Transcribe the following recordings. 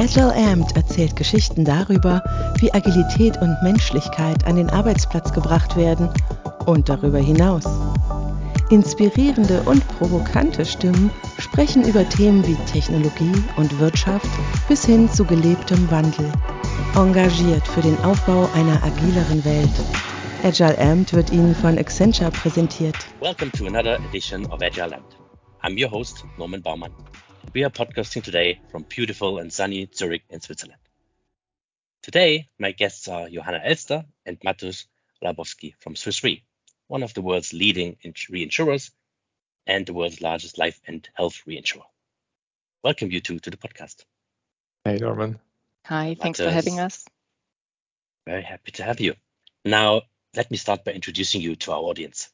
Agile Amped erzählt Geschichten darüber, wie Agilität und Menschlichkeit an den Arbeitsplatz gebracht werden und darüber hinaus. Inspirierende und provokante Stimmen sprechen über Themen wie Technologie und Wirtschaft bis hin zu gelebtem Wandel. Engagiert für den Aufbau einer agileren Welt. Agile Amped wird Ihnen von Accenture präsentiert. Welcome to another edition of Agile Amped. I'm your host, Norman Baumann. We are podcasting today from beautiful and sunny Zurich in Switzerland. Today, my guests are Johanna Elster and Matus Ralbovsky from Swiss Re, one of the world's leading reinsurers and the world's largest life and health reinsurer. Welcome, you two, to the podcast. Hey, Norman. Hi, thanks Matus. for having us. Very happy to have you. Now, let me start by introducing you to our audience.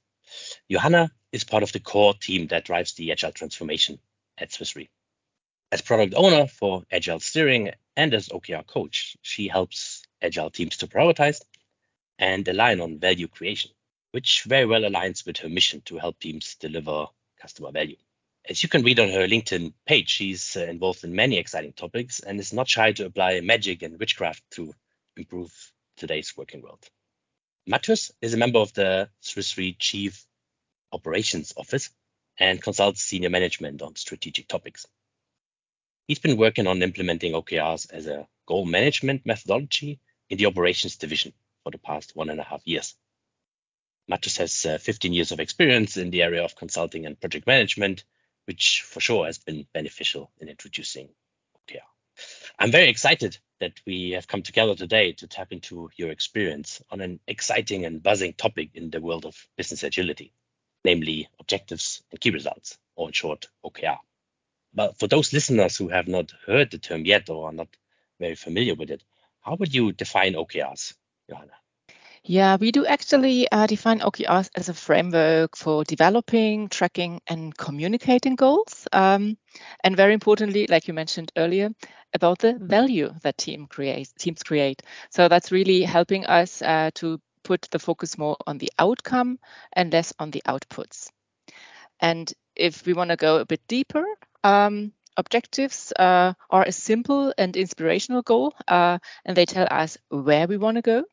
Johanna is part of the core team that drives the agile transformation at Swiss Re. As product owner for Agile Steering and as OKR coach, she helps Agile teams to prioritize and align on value creation, which very well aligns with her mission to help teams deliver customer value. As you can read on her LinkedIn page, she's uh, involved in many exciting topics and is not shy to apply magic and witchcraft to improve today's working world. Matus is a member of the Swiss Re Chief Operations Office and consults senior management on strategic topics. He's been working on implementing OKRs as a goal management methodology in the operations division for the past one and a half years. Matus has uh, 15 years of experience in the area of consulting and project management, which for sure has been beneficial in introducing OKR. I'm very excited that we have come together today to tap into your experience on an exciting and buzzing topic in the world of business agility, namely objectives and key results, or in short, OKR. But for those listeners who have not heard the term yet or are not very familiar with it, how would you define OKRs, Johanna? Yeah, we do actually uh, define OKRs as a framework for developing, tracking, and communicating goals. Um, and very importantly, like you mentioned earlier, about the value that team creates, teams create. So that's really helping us uh, to put the focus more on the outcome and less on the outputs. And if we want to go a bit deeper, um, objectives uh, are a simple and inspirational goal, uh, and they tell us where we want to go.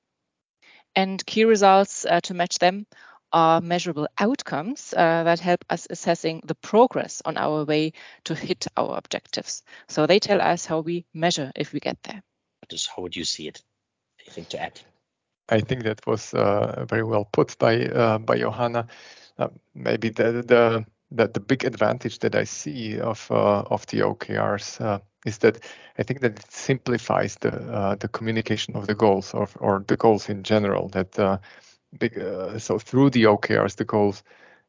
And key results uh, to match them are measurable outcomes uh, that help us assessing the progress on our way to hit our objectives. So they tell us how we measure if we get there. Just how would you see it? Anything to add? I think that was uh, very well put by uh, by Johanna. maybe the, the that the big advantage that I see of uh, of the OKRs uh, is that I think that it simplifies the uh, the communication of the goals or or the goals in general. That uh, big, uh, so through the OKRs, the goals.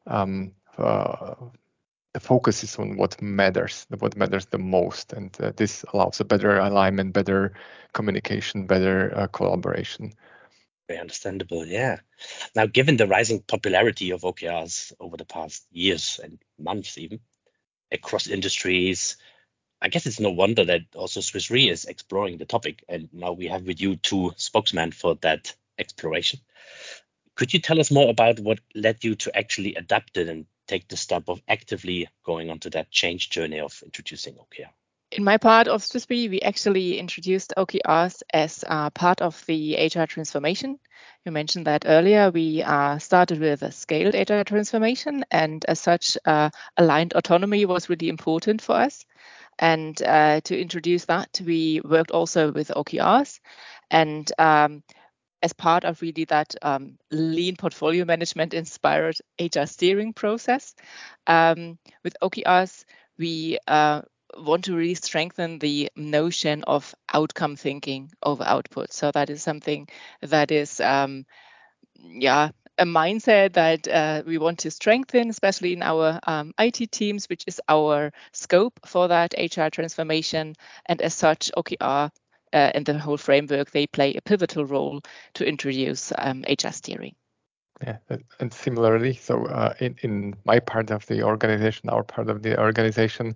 Um, uh, the focus is on what matters, what matters the most, and this allows a better alignment, better communication, better collaboration. Very understandable, yeah. Now, given the rising popularity of OKRs over the past years and months, even across industries, I guess it's no wonder that also Swiss Re is exploring the topic. And now we have with you two spokesmen for that exploration. Could you tell us more about what led you to actually adapt it and take the step of actively going onto that change journey of introducing OKR? In my part of Swiss Re, we actually introduced OKRs as uh, part of the agile transformation. You mentioned that earlier. We uh, started with a scaled agile transformation, and as such, uh, aligned autonomy was really important for us. And uh, to introduce that, we worked also with OKRs. And um, as part of really that um, lean portfolio management inspired agile steering process, um, with OKRs, we uh, want to really strengthen the notion of outcome thinking over output. So that is something that is, um, yeah, a mindset that uh, we want to strengthen, especially in our um, IT teams, which is our scope for that agile transformation. And as such, OKR uh, and the whole framework, they play a pivotal role to introduce um, agile steering. Yeah, and similarly, so uh, in in my part of the organization, our part of the organization,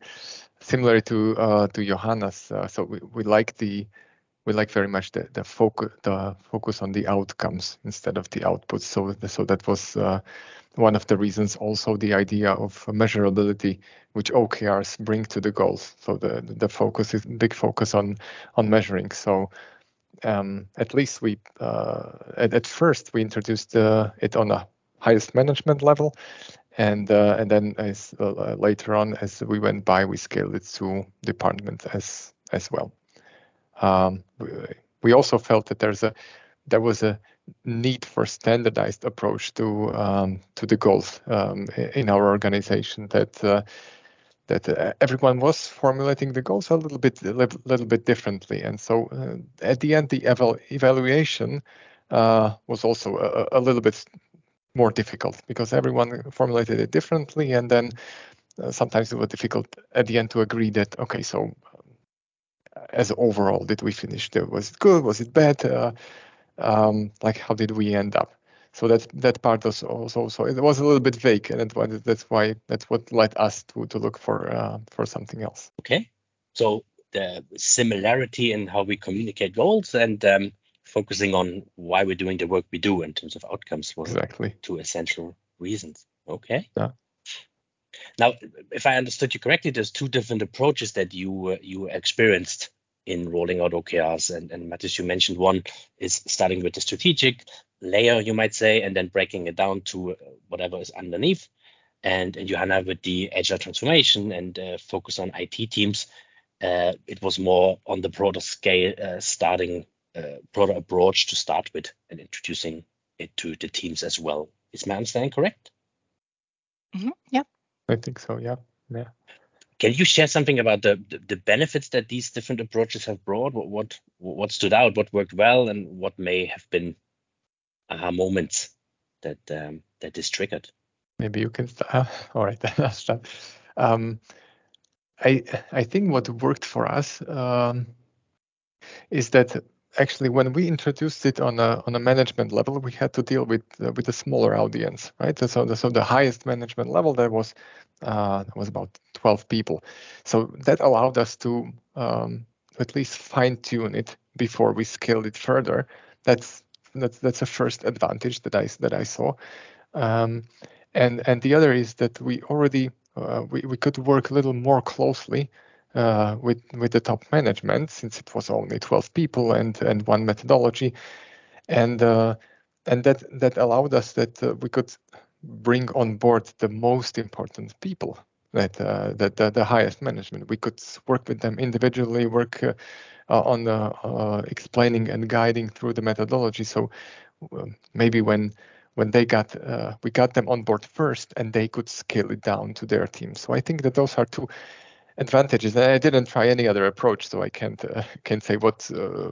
similar to uh, to Johanna's, uh, so we, we like the we like very much the the focus the focus on the outcomes instead of the outputs. So so that was uh, one of the reasons. Also, the idea of measurability, which OKRs bring to the goals. So the the focus is big focus on on measuring. So um, at least we uh, at, at, first we introduced uh, it on a highest management level and uh, and then as uh, later on as we went by we scaled it to departments as as well. Um, we, also felt that there's a there was a need for standardized approach to um, to the goals um, in our organization that uh, that uh, everyone was formulating the goals a little bit a little, little bit differently. And so uh, at the end the eval- evaluation uh, was also a, a, little bit more difficult because everyone formulated it differently and then uh, sometimes it was difficult at the end to agree that okay so as overall did we finish was it good was it bad uh, um, like how did we end up? So that that part was also so it was a little bit vague and that's why that's what led us to to look for uh, for something else. Okay. So the similarity in how we communicate goals and um, focusing on why we're doing the work we do in terms of outcomes was exactly two essential reasons okay yeah now if i understood you correctly there's two different approaches that you uh, you experienced in rolling out OKRs. And, and Matthias, you mentioned one is starting with the strategic layer, you might say, and then breaking it down to uh, whatever is underneath. And, and Johanna with the agile transformation and uh, focus on IT teams, uh, it was more on the broader scale, uh, starting broader approach to start with and introducing it to the teams as well. Is my understanding correct? Mm-hmm. Yeah. I think so. Yeah. Yeah. Can you share something about the, the, the benefits that these different approaches have brought? What, what what stood out? What worked well, and what may have been aha moments that um, that is triggered? Maybe you can. Start. all right, I'll start. Um, I I think what worked for us um, is that actually when we introduced it on a on a management level, we had to deal with uh, with a smaller audience, right? So the, so the highest management level there was uh, was about 12 people. So that allowed us to um, at least fine tune it before we scaled it further. That's that's that's a first advantage that I that I saw. Um, and and the other is that we already uh, we, we could work a little more closely uh, with with the top management since it was only 12 people and and one methodology. And uh, and that that allowed us that uh, we could bring on board the most important people that uh, that the, the, highest management. We could work with them individually work uh, uh, on explaining and guiding through the methodology. So maybe when when they got we got them on board first and they could scale it down to their team. So i think that those are two advantages. And I didn't try any other approach, so I can't uh, can't say what uh,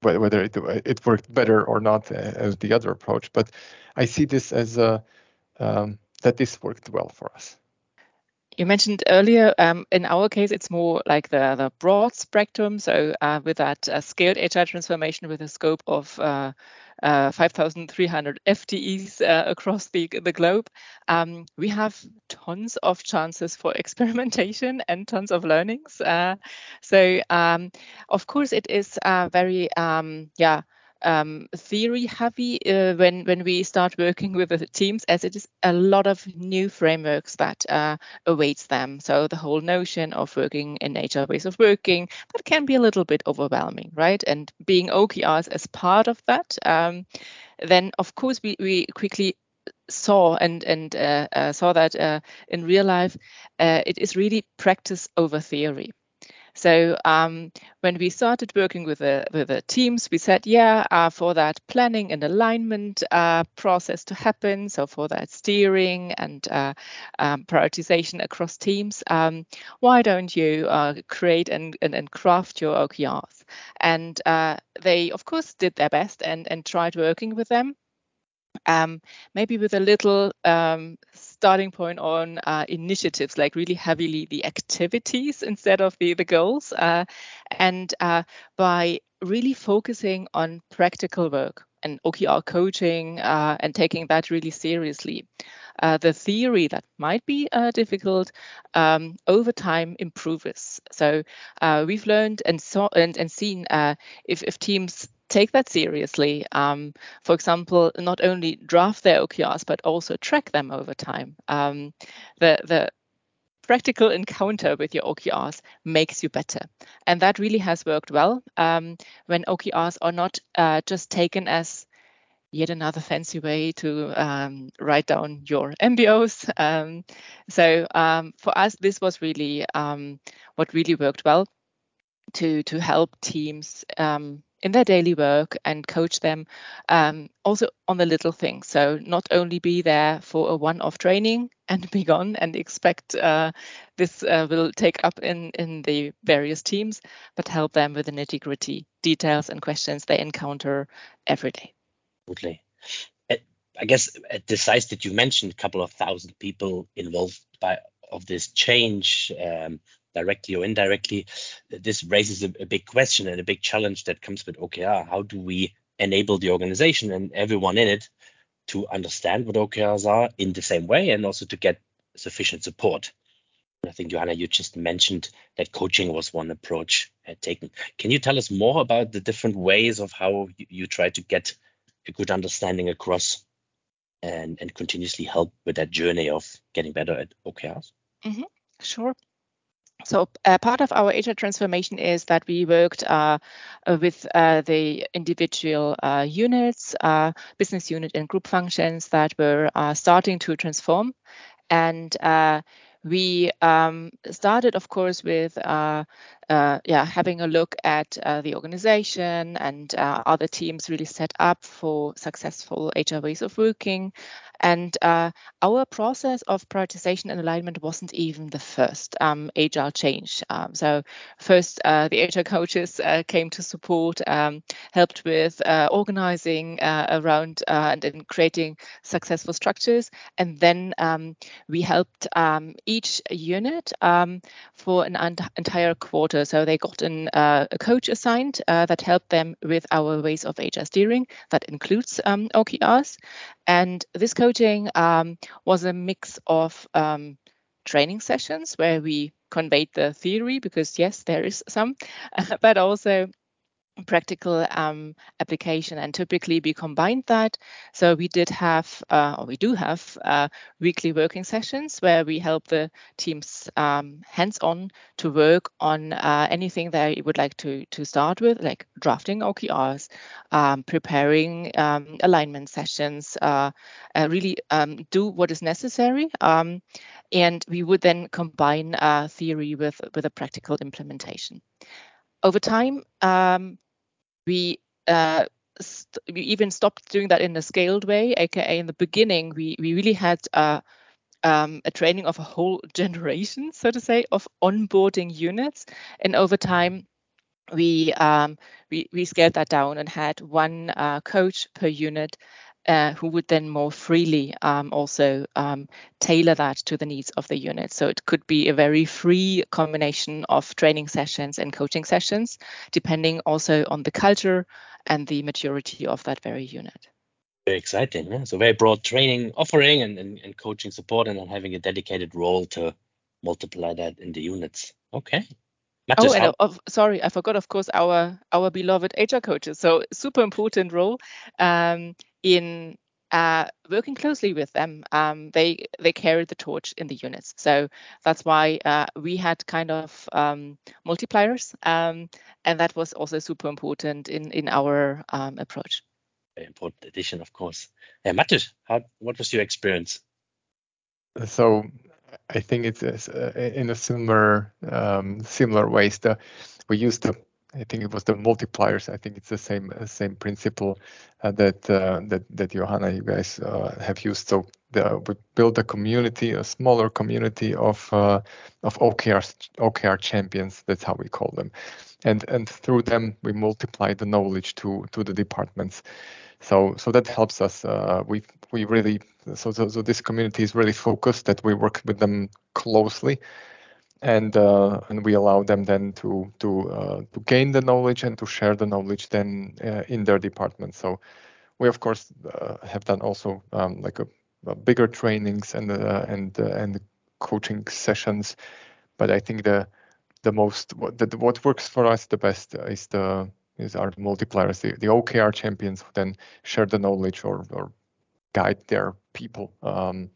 whether it it worked better or not uh, as the other approach. But I see this as a um, that this worked well for us. You mentioned earlier, um, in our case, it's more like the, the broad spectrum. So uh, with that uh, scaled agile transformation with a scope of uh, uh, 5,300 FTEs uh, across the, the globe, um, we have tons of chances for experimentation and tons of learnings. Uh, so um, of course, it is very, um, yeah, um, theory heavy uh, when when we start working with the teams as it is a lot of new frameworks that uh, awaits them. So the whole notion of working in agile ways of working that can be a little bit overwhelming right? And being okrs as part of that um, then of course we, we quickly saw and and uh, uh saw that uh, in real life uh, it is really practice over theory so um, when we started working with the with the teams, we said, yeah, uh, for that planning and alignment uh, process to happen, so for that steering and uh, um, prioritization across teams, um, why don't you uh, create and, and, and craft your OKRs? And uh, they, of course, did their best and and tried working with them. Um, maybe with a little um, starting point on uh, initiatives, like really heavily the activities instead of the, the goals. Uh, and uh, by really focusing on practical work, and OKR coaching uh, and taking that really seriously. Uh, the theory that might be uh, difficult um, over time improves. So we've learned and saw and, and seen if, if teams take that seriously. Um, for example, not only draft their OKRs but also track them over time. Um, the the practical encounter with your OKRs makes you better. And that really has worked well um, when OKRs are not uh, just taken as yet another fancy way to um, write down your MBOs. Um, so um, for us, this was really um, what really worked well to to help teams um, in their daily work and coach them um, also on the little things. So not only be there for a one-off training and be gone and expect uh, this uh, will take up in in the various teams, but help them with the nitty-gritty details and questions they encounter every day. Absolutely. I guess at the size that you mentioned, a couple of thousand people involved by of this change, um, directly or indirectly, this raises a, a, big question and a big challenge that comes with OKR. How do we enable the organization and everyone in it to understand what OKRs are in the same way and also to get sufficient support? I think Johanna, you just mentioned that coaching was one approach taken. Can you tell us more about the different ways of how you, you try to get a good understanding across and, and continuously help with that journey of getting better at OKRs? Mm-hmm. Sure. So uh, part of our agile transformation is that we worked uh, uh with uh, the individual uh, units, uh, business unit and group functions that were starting to transform. And we um, started, of course, with uh, uh, yeah having a look at uh, the organization and other teams really set up for successful agile ways of working. And uh, our process of prioritization and alignment wasn't even the first um, agile change. Um, so first, uh, the agile coaches uh, came to support, um, helped with uh, organizing uh, around uh, and in creating successful structures, and then um, we helped um, each unit um, for an entire quarter. So they got an, a coach assigned that helped them with our ways of agile steering. That includes OKRs, and this coaching um, was a mix of um, training sessions where we conveyed the theory, because yes, there is some, but also practical um, application and typically we combined that. So we did have uh, or we do have uh, weekly working sessions where we help the teams um, hands-on to work on uh, anything they would like to to start with like drafting okrs um, preparing um, alignment sessions uh, uh, really um, do what is necessary um, and we would then combine uh, theory with with a practical implementation. Over time, um, we uh, st- we even stopped doing that in a scaled way, aka in the beginning, we we really had uh, um, a training of a whole generation, so to say, of onboarding units, and over time. We, um, we we scaled that down and had one uh, coach per unit uh, who would then more freely um, also um, tailor that to the needs of the unit. So it could be a very free combination of training sessions and coaching sessions, depending also on the culture and the maturity of that very unit. Very exciting. Yeah? So very broad training offering and, and, and coaching support and then having a dedicated role to multiply that in the units. Okay. oh, and uh, sorry, I forgot. Of course, our our beloved agile coaches. So super important role. Um, in uh, working closely with them, um, they they carried the torch in the units. So that's why uh, we had kind of um, multipliers, um, and that was also super important in in our um, approach. Very important addition, of course. Yeah, Matus, how what was your experience? So I think it's uh, in a similar um, similar ways. The, we used the I think it was the multipliers. I think it's the same uh, same principle uh, that uh, that that Johanna you guys uh, have used. So the, we build a community, a smaller community of uh, of OKR OKR champions. That's how we call them, and and through them we multiply the knowledge to to the departments. So so that helps us. Uh, we we really so, so so this community is really focused. That we work with them closely and uh, and we allow them then to to uh, to gain the knowledge and to share the knowledge then uh, in their department. So we of course uh, have done also um, like a, a, bigger trainings and uh, and uh, and coaching sessions, but I think the the most what, the, what works for us the best is the is our multipliers, the, the OKR champions who then share the knowledge or, or guide their people um,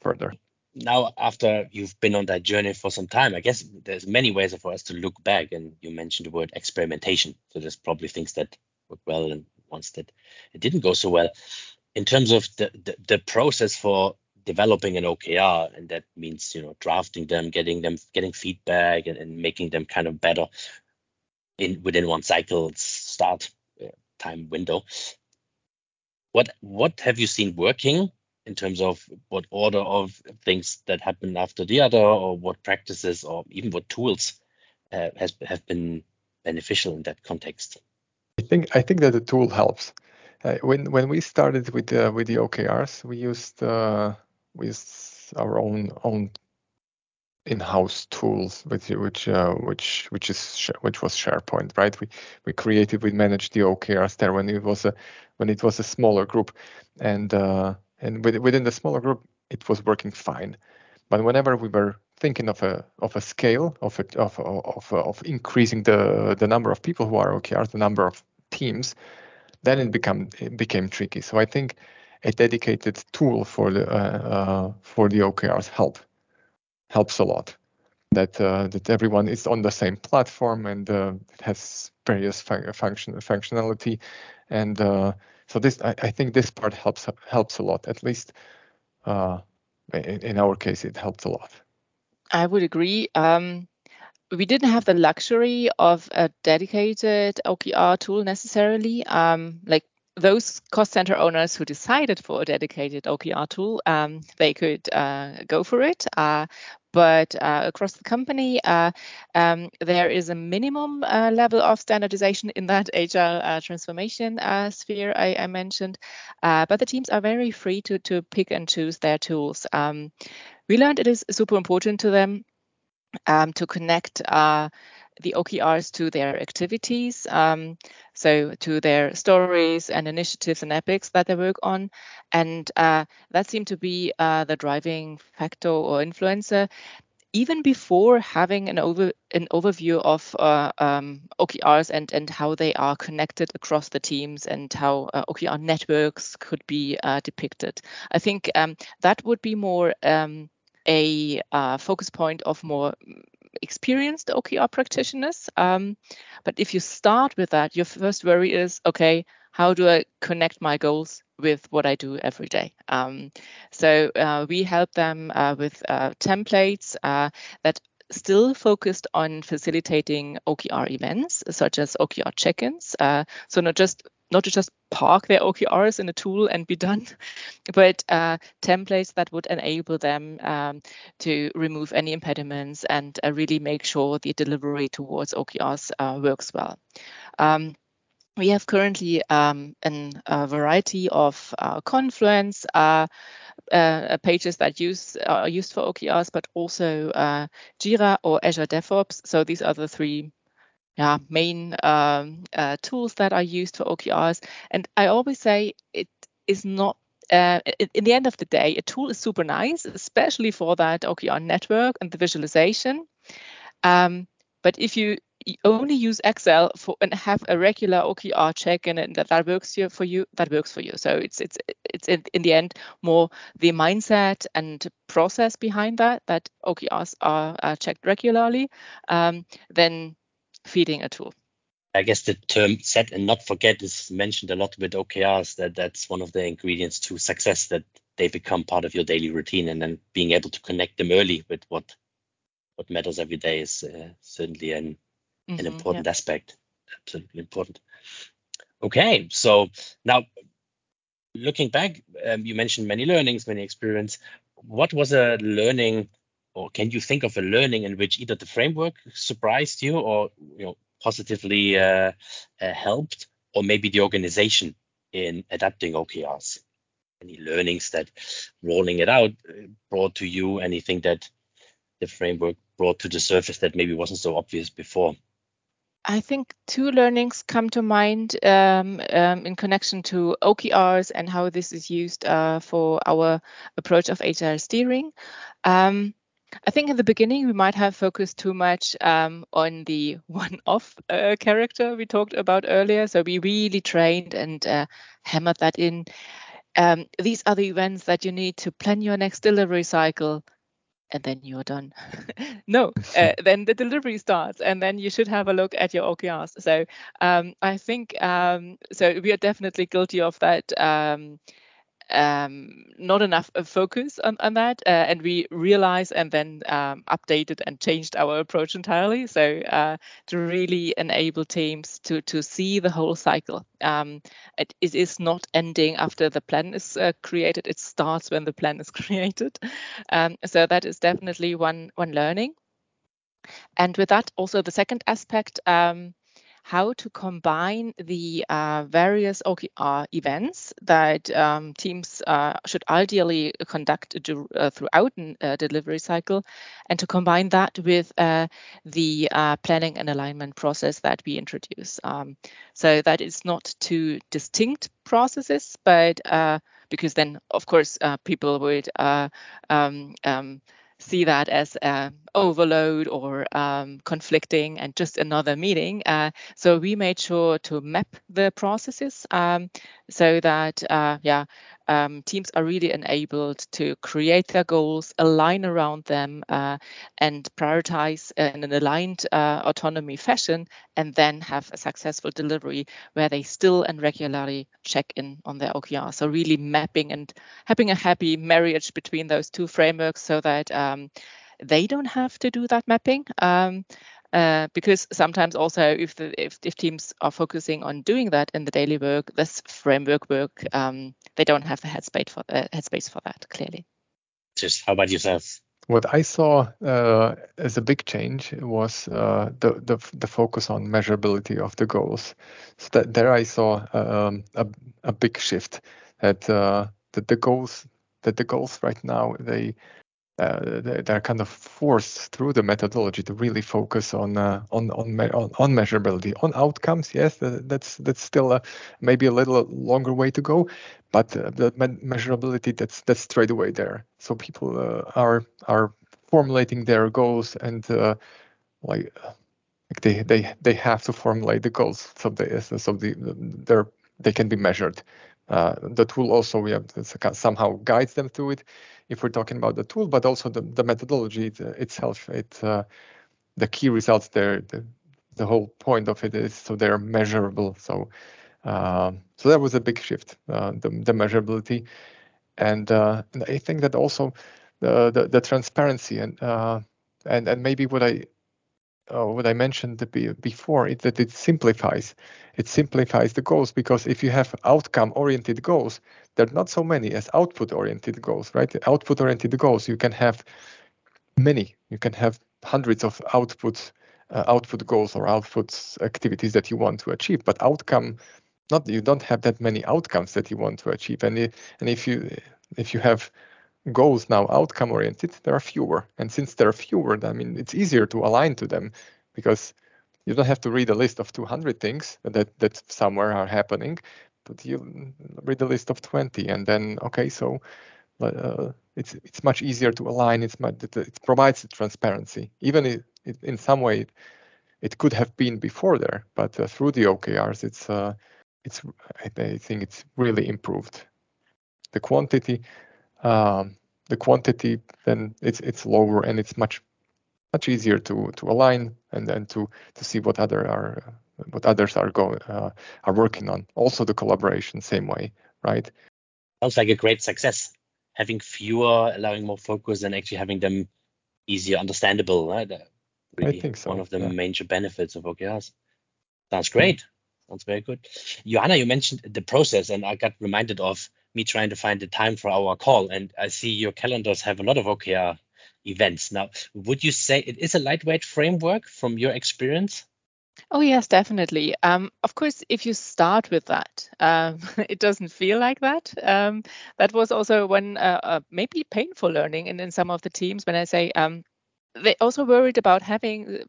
further. Now, after you've been on that journey for some time, I guess there's many ways for us to look back. And you mentioned the word experimentation. So there's probably things that worked well and ones that it didn't go so well. In terms of the, the, the process for developing an OKR, and that means you know drafting them, getting them, getting feedback, and, and making them kind of better in within one cycle start uh, time window. What what have you seen working in terms of what order of things that happen after the other, or what practices, or even what tools uh, has have been beneficial in that context? I think I think that the tool helps. Uh, when when we started with uh, with the OKRs, we used uh, our own own in-house tools which which uh, which which is which was SharePoint, right? We we created we managed the OKRs there when it was a when it was a smaller group, and uh, and within the smaller group it was working fine, but whenever we were thinking of a of a scale of a, of of of increasing the the number of people who are OKRs, the number of teams, then it become it became tricky. So I think a dedicated tool for the uh, uh, for the OKRs help helps a lot. That uh, that everyone is on the same platform and uh, has various fun- function functionality, and uh, so this I, I, think this part helps helps a lot. At least uh, in, in, our case, it helps a lot. I would agree. Um, we didn't have the luxury of a dedicated OKR tool necessarily. Um, like those cost center owners who decided for a dedicated OKR tool, um, they could uh, go for it. Uh, but uh, across the company, uh, um, there is a minimum uh, level of standardization in that agile uh, transformation sphere I, I mentioned. but the teams are very free to, to pick and choose their tools. Um, we learned it is super important to them um, to connect the OKRs to their activities, um, so to their stories and initiatives and epics that they work on. And uh, that seemed to be uh, the driving factor or influencer. Even before having an over an overview of uh, um, OKRs and and how they are connected across the teams and how uh, OKR networks could be uh, depicted, I think um, that would be more um, a uh, focus point of more experienced OKR practitioners. Um, but if you start with that, your first worry is okay, how do I connect my goals with what I do every day? Um, so uh, we help them uh, with uh, templates uh, that still focused on facilitating OKR events such as OKR check-ins. Uh, so not just not to just park their OKRs in a tool and be done, but uh, templates that would enable them um, to remove any impediments and uh, really make sure the delivery towards OKRs uh, works well. Um, we have currently um, an, a variety of uh, Confluence uh, uh, pages that use are used for OKRs, but also Jira or Azure DevOps. So these are the three yeah, main um, uh, tools that are used for OKRs. And I always say it is not. Uh, in the end of the day, a tool is super nice, especially for that OKR network and the visualization. Um, but if you only use Excel for and have a regular OKR check and that, that works for you, that works for you. So it's it's it's in, in the end more the mindset and process behind that that OKRs are, are checked regularly um, than feeding a tool. I guess the term set and not forget is mentioned a lot with OKRs. That that's one of the ingredients to success that they become part of your daily routine, and then being able to connect them early with what what matters every day is uh, certainly an mm-hmm, an important yeah. aspect. Absolutely important. Okay, so now looking back, um, you mentioned many learnings, many experience. What was a learning or can you think of a learning in which either the framework surprised you or you know positively uh, uh, helped or maybe the organization in adapting okrs any learnings that rolling it out uh, brought to you? Anything that the framework brought to the surface that maybe wasn't so obvious before? I think two learnings come to mind um, um, in connection to OKRs and how this is used uh, for our approach of agile steering. Um, I think in the beginning we might have focused too much um, on the one-off uh, character we talked about earlier. So we really trained and uh, hammered that in. Um, these are the events that you need to plan your next delivery cycle, and then you're done. no, uh, then the delivery starts, and then you should have a look at your OKRs. So um, I think um, so. We are definitely guilty of that. Um, not enough focus on, on that, uh, and we realized and then um, updated and changed our approach entirely. So uh, to really enable teams to to see the whole cycle, um, it, it is not ending after the plan is uh, created. It starts when the plan is created. Um, so that is definitely one one learning. And with that, also the second aspect um, how to combine the uh, various OKR events that um, teams uh, should ideally conduct uh, throughout a uh, delivery cycle, and to combine that with uh, the uh, planning and alignment process that we introduce. Um, so that is not two distinct processes, but because then, of course, people would um, um, see that as uh, overload or um, conflicting and just another meeting. Uh, so we made sure to map the processes um, so that, uh, yeah, um, teams are really enabled to create their goals, align around them, uh, and prioritize in an aligned uh, autonomy fashion, and then have a successful delivery where they still and regularly check in on their OKR. So really mapping and having a happy marriage between those two frameworks so that um, they don't have to do that mapping. Um, uh, because sometimes also if the if, if teams are focusing on doing that in the daily work, this framework work, um, they don't have the headspace for uh, headspace for that. Clearly. Just how about yourself? What I saw uh, as a big change was uh, the, the, the focus on measurability of the goals. So that there I saw um, a a big shift that uh, that the goals that the goals right now they uh, they're kind of forced through the methodology to really focus on uh, on, on on on measurability on outcomes. Yes, that's that's still maybe a little longer way to go, but uh, the measurability that's that's straight away there. So people uh, are are formulating their goals and uh, like like they they they have to formulate the goals so they so the they're they can be measured. Uh, the tool also we have somehow guides them through it if we're talking about the tool, but also the, the methodology itself. It uh, the key results there. The, the whole point of it is so they're measurable. So uh, so that was a big shift, uh, the, the measurability, and, uh, and I think that also the the, the transparency and uh, and and maybe what I uh, what I mentioned before is that it simplifies. It simplifies the goals because if you have outcome-oriented goals, there are not so many as output-oriented goals, right? Output-oriented goals, you can have many. You can have hundreds of outputs, uh, output goals or output activities that you want to achieve, but outcome, not you don't have that many outcomes that you want to achieve. And and if you if you have goals now outcome oriented, there are fewer. And since there are fewer, I mean, it's easier to align to them because you don't have to read a list of 200 things that, that somewhere are happening, but you read a list of 20 and then, okay, so uh, it's it's much easier to align. It's much, it provides transparency. Even it, it, in some way, it, it, could have been before there, but uh, through the OKRs, it's uh, it's I think it's really improved. The quantity, um, the quantity, then it's it's lower and it's much much easier to to align and then to to see what other are what others are going uh, are working on. Also the collaboration, same way, right? Sounds like a great success. Having fewer, allowing more focus, and actually having them easier understandable. Right? Really I think so. One of the yeah. major benefits of OKRs. Sounds great. Sounds very good. Johanna, you mentioned the process, and I got reminded of me trying to find the time for our call. And I see your calendars have a lot of OKR events. Now, would you say it is a lightweight framework from your experience? Oh, yes, definitely. Um, of course, if you start with that, um, it doesn't feel like that. Um, that was also one uh, uh, maybe painful learning in, in some of the teams when I say um, they also worried about having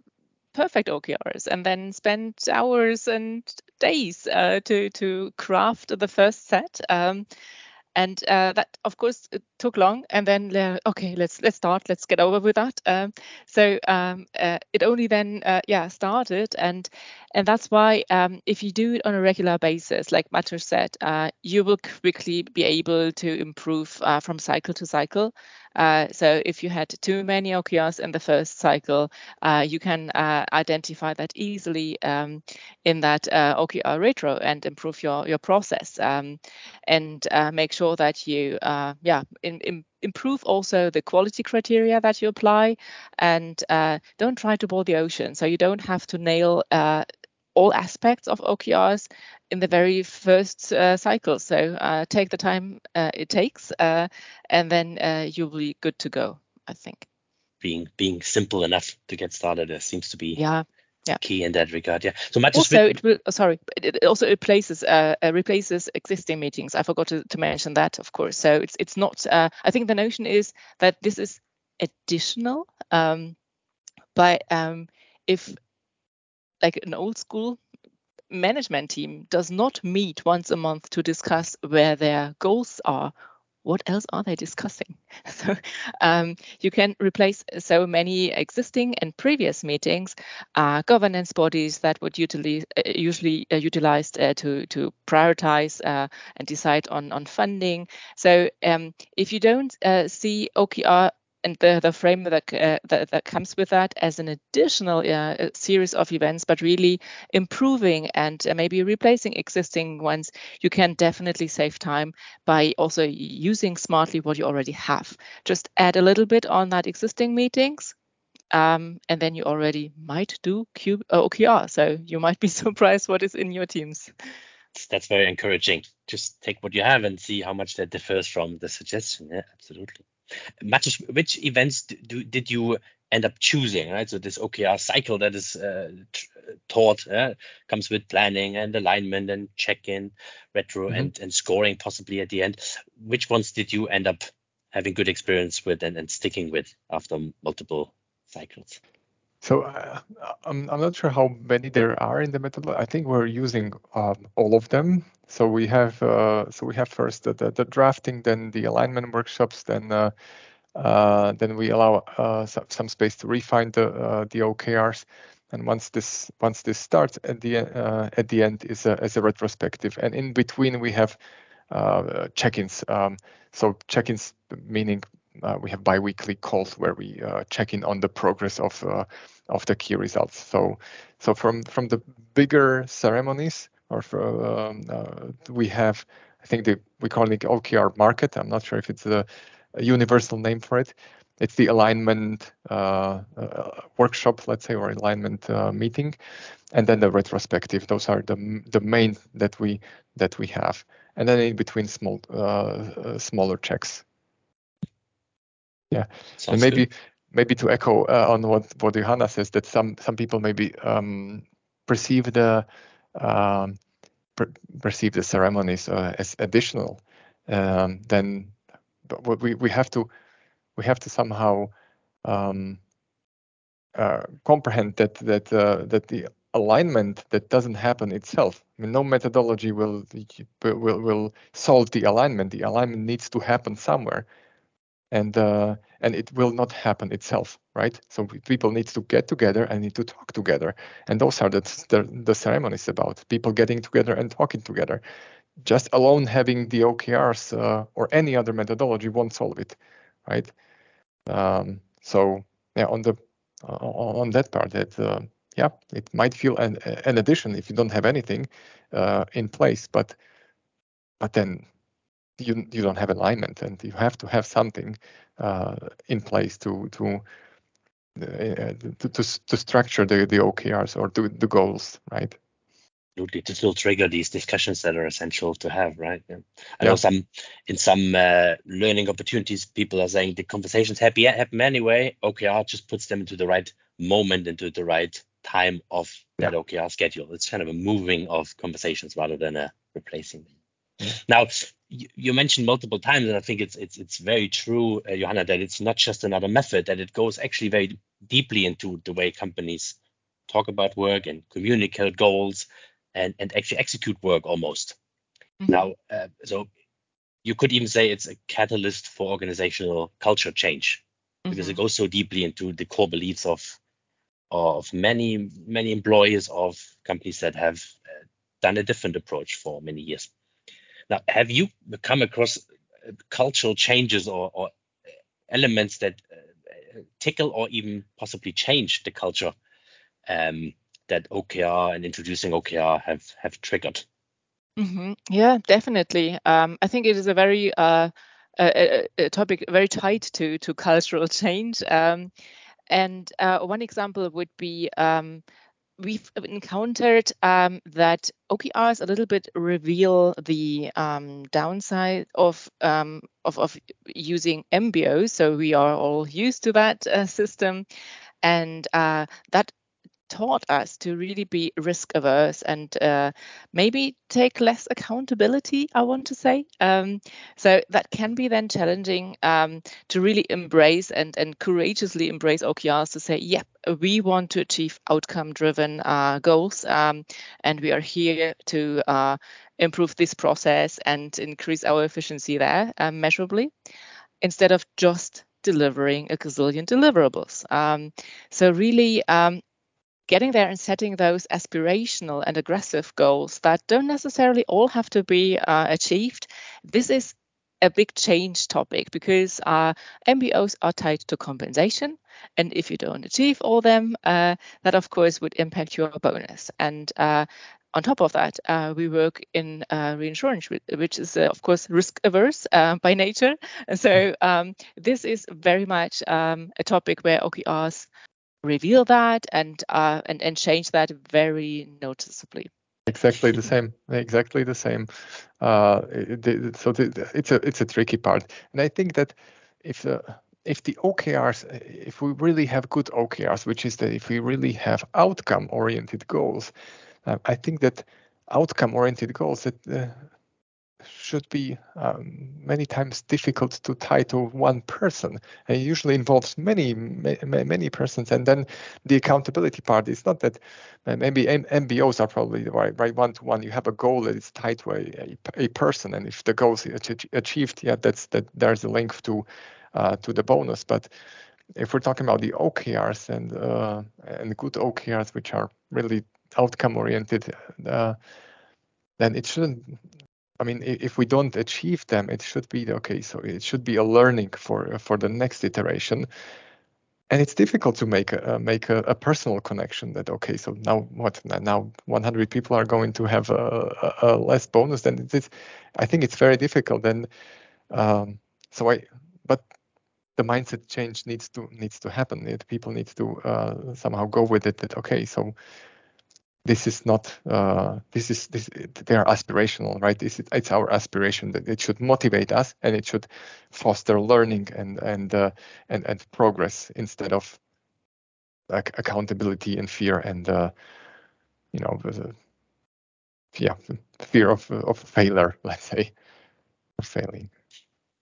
perfect OKRs and then spend hours and days uh, to to craft the first set. Um, and uh, that of course took long and then uh, okay let's let's start let's get over with that um, so um, uh, it only then uh, yeah started and and that's why um, if you do it on a regular basis like Matthias said uh, you will quickly be able to improve uh, from cycle to cycle. So if you had too many OKRs in the first cycle you can identify that easily um, in that OKR retro and improve your your process. Um, and make sure that you uh, yeah in, in, improve also the quality criteria that you apply. And uh, don't try to boil the ocean. So you don't have to nail uh, all aspects of OKRs in the very first uh, cycle. So uh, take the time uh, it takes, uh, and then uh, you'll be good to go. I think. Being being simple enough to get started uh, seems to be yeah yeah. key in that regard. Yeah. So much also it will oh, sorry it, also replaces replaces existing meetings. I forgot to, to mention that of course. So it's it's not. Uh, I think the notion is that this is additional. Um, but um, if like an old school management team does not meet once a month to discuss where their goals are what else are they discussing? So um, you can replace so many existing and previous meetings, uh, governance bodies that would utilize, uh, usually uh, utilized uh, to to prioritize uh, and decide on on funding. So um, if you don't uh, see OKR and the, the framework that, uh, that, that comes with that as an additional uh, series of events, but really improving and uh, maybe replacing existing ones, you can definitely save time by also using smartly what you already have. Just add a little bit on that existing meetings, um, and then you already might do Q- OKR. So you might be surprised what is in your teams. That's very encouraging. Just take what you have and see how much that differs from the suggestion. Yeah, absolutely. Matthias, which events do, did you end up choosing? Right, so this OKR cycle that is uh, taught uh, comes with planning and alignment and check-in, retro, mm-hmm. and and scoring possibly at the end. Which ones did you end up having good experience with and, and sticking with after multiple cycles? So uh, I'm, I'm not sure how many there are in the methodology. I think we're using um, all of them. So we have uh, so we have first the, the, the, drafting, then the alignment workshops, then uh, uh then we allow uh, some, some, space to refine the uh, the OKRs. And once this once this starts at the at the end is a is a retrospective, and in between we have check-ins. Um, so check-ins meaning we have biweekly calls where we uh, check in on the progress of uh, of the key results. So so from from the bigger ceremonies or for, um, we have I think the, we call it OKR market. I'm not sure if it's a, a universal name for it. It's the alignment uh, uh, workshop, let's say, or alignment uh, meeting, and then the retrospective. Those are the the main that we that we have, and then in between small smaller checks. Yeah, Sounds and maybe good. maybe to echo uh, on what what Johanna says that some some people maybe um, perceive the um, per- perceive the ceremonies uh, as additional. Um, then but we we have to we have to somehow um, uh, comprehend that that uh, that the alignment that doesn't happen itself. I mean, no methodology will will will solve the alignment. The alignment needs to happen somewhere and uh, and it will not happen itself right? So people need to get together and need to talk together. And those are the, the, the ceremonies about people getting together and talking together. Just alone having the okrs uh, or any other methodology won't solve it right? Um, so yeah on the uh, on that part that uh, yeah it might feel an, an addition if you don't have anything uh, in place but but then you you don't have alignment, and you have to have something uh, in place to to, uh, to to to structure the the OKRs or the the goals, right? Absolutely, to still trigger these discussions that are essential to have, right? Yeah. I yeah. know some in some uh, learning opportunities, people are saying the conversations happy happen anyway. OKR just puts them into the right moment, into the right time of yeah. that OKR schedule. It's kind of a moving of conversations rather than a replacing them. Now, you mentioned multiple times, and I think it's it's it's very true, uh, Johanna, that it's not just another method; that it goes actually very deeply into the way companies talk about work and communicate goals and, and actually execute work almost. Mm-hmm. Now, uh, so you could even say it's a catalyst for organizational culture change mm-hmm. because it mm-hmm. goes so deeply into the core beliefs of of many many employees of companies that have uh, done a different approach for many years. Now, have you come across cultural changes or, or elements that uh, tickle or even possibly change the culture um, that OKR and introducing OKR have have triggered? Mm-hmm. Yeah, definitely. Um, I think it is a very uh, a, a, topic very tied to to cultural change. Um, and uh, one example would be um, we've encountered um, that OKRs a little bit reveal the um, downside of, um, of, of using MBO. So we are all used to that uh, system, and uh, that taught us to really be risk averse and uh, maybe take less accountability, I want to say. Um, so that can be then challenging um, to really embrace and, and courageously embrace OKRs to say, yep, we want to achieve outcome driven uh, goals um, and we are here to uh, improve this process and increase our efficiency there um, measurably instead of just delivering a gazillion deliverables. Um, so really um, getting there and setting those aspirational and aggressive goals that don't necessarily all have to be uh, achieved. This is a big change topic because uh, MBOs are tied to compensation. And if you don't achieve all them, uh, that of course would impact your bonus. And uh, on top of that, uh, we work in uh, reinsurance, which is, uh, of course, risk averse by nature. And so um, this is very much um, a topic where OKRs reveal that and uh, and and change that very noticeably. Exactly the same. Exactly the same. Uh, so the, it's a it's a tricky part, and I think that if the if the OKRs, if we really have good OKRs, which is that if we really have outcome-oriented goals, uh, I think that outcome-oriented goals that uh, should be um, many times difficult to tie to one person. And it usually involves many, many persons. And then the accountability part is not that maybe MBOs are probably the right, right one to one. You have a goal that is tied to a, a, a person, and if the goal is achieved, yeah, that's that there's a link to uh, to the bonus. But if we're talking about the OKRs and uh, and good OKRs, which are really outcome oriented, uh, then it shouldn't I mean, if we don't achieve them, it should be okay. So it should be a learning for for the next iteration. And it's difficult to make a make a, a personal connection that okay, so now what? Now 100 people are going to have a, a, a less bonus. Then it's, I think it's very difficult. Then, um, so I, but the mindset change needs to needs to happen. It, people need to uh, somehow go with it. That okay, so this is not uh, this is this they are aspirational right? It's our aspiration that it should motivate us and it should foster learning and and uh, and and progress instead of like accountability and fear and uh, you know yeah fear of of failure let's say failing.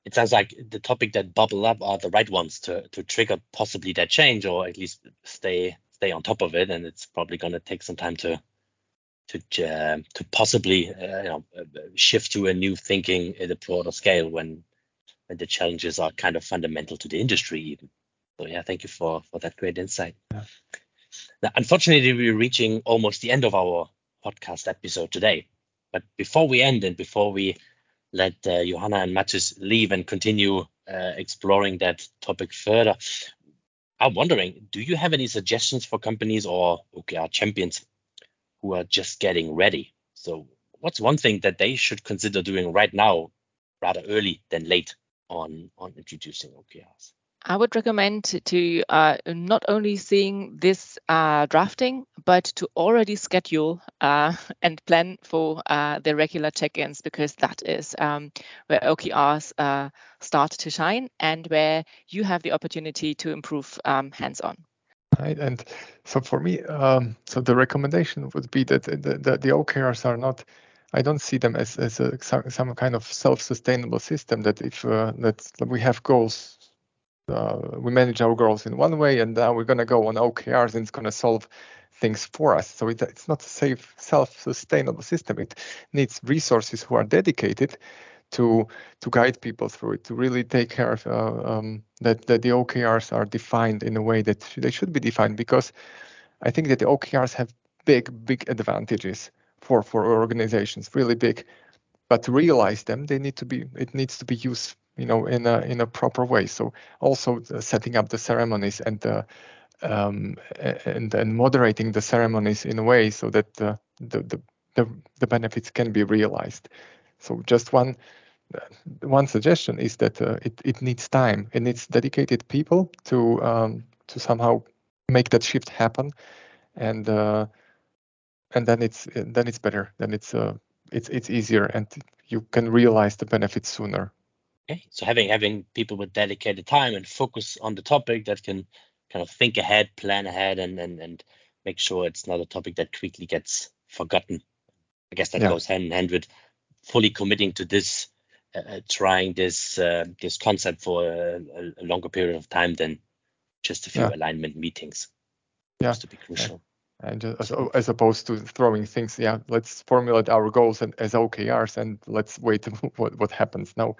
It sounds like the topic that bubble up are the right ones to to trigger possibly that change or at least stay stay on top of it, and it's probably going to take some time to to uh, to possibly uh, you know uh, shift to a new thinking at a broader scale when when the challenges are kind of fundamental to the industry even. So yeah, thank you for for that great insight. Yeah. Now, unfortunately, we're reaching almost the end of our podcast episode today. But before we end and before we let uh, Johanna and Matus leave and continue uh, exploring that topic further, I'm wondering, do you have any suggestions for companies or OKR champions who are just getting ready? So, what's one thing that they should consider doing right now, rather early than late, on on introducing OKRs? I would recommend to uh, not only seeing this uh, drafting, but to already schedule uh, and plan for uh, the regular check-ins because that is um, where OKRs uh, start to shine and where you have the opportunity to improve um, hands-on. Right, and so for me, um, so the recommendation would be that the, the, the OKRs are not I don't see them as, as a, some kind of self-sustainable system that if uh, that we have goals we manage our goals in one way, and now we're going to go on OKRs and it's going to solve things for us. So it, it's not a safe, self-sustainable system. It needs resources who are dedicated to to guide people through it, to really take care of uh, um, that that the OKRs are defined in a way that they should be defined. Because I think that the OKRs have big, big advantages for for organizations, really big. But to realize them, they need to be it needs to be used, you know, in a in a proper way. So also setting up the ceremonies and the um, and and moderating the ceremonies in a way so that the the, the the, the benefits can be realized. So just one one suggestion is that uh, it, it needs time. It needs dedicated people to um, to somehow make that shift happen, and uh, and then it's then it's better. Then it's uh, it's it's easier, and you can realize the benefits sooner. Okay, so having having people with dedicated time and focus on the topic that can kind of think ahead, plan ahead, and and and make sure it's not a topic that quickly gets forgotten. I guess that yeah. goes hand in hand with fully committing to this, uh, uh trying this uh, this concept for a, a, longer period of time than just a few yeah. alignment meetings. Yeah, to be crucial. And as, as, opposed to throwing things, yeah, let's formulate our goals and, as OKRs and let's wait what, what happens. No,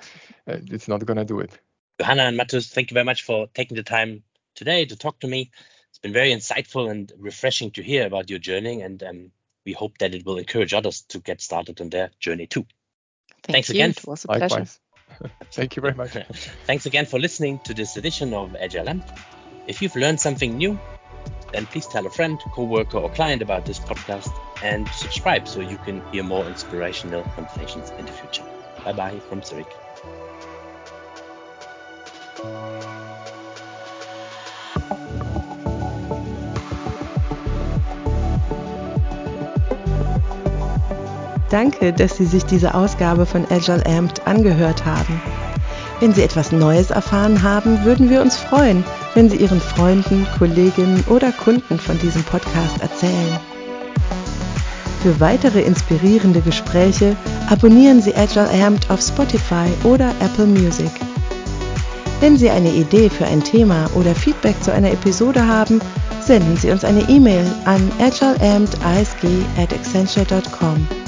uh, it's not going to do it. Johanna and Matus, thank you very much for taking the time today to talk to me. It's been very insightful and refreshing to hear about your journey, and um, we hope that it will encourage others to get started on their journey too. Thank Thanks you. again. It was a Likewise. pleasure. Thank you very much. Thanks again for listening to this edition of Agile Amped. If you've learned something new, then please tell a friend, coworker, or client about this podcast and subscribe so you can hear more inspirational conversations in the future. Bye bye from Zurich. Danke, dass Sie sich diese Ausgabe von Agile Amped angehört haben. Wenn Sie etwas Neues erfahren haben, würden wir uns freuen, wenn Sie Ihren Freunden, Kolleginnen oder Kunden von diesem Podcast erzählen. Für weitere inspirierende Gespräche abonnieren Sie Agile Amped auf Spotify oder Apple Music. Wenn Sie eine Idee für ein Thema oder Feedback zu einer Episode haben, senden Sie uns eine E-Mail an agileampedisg at accenture.com.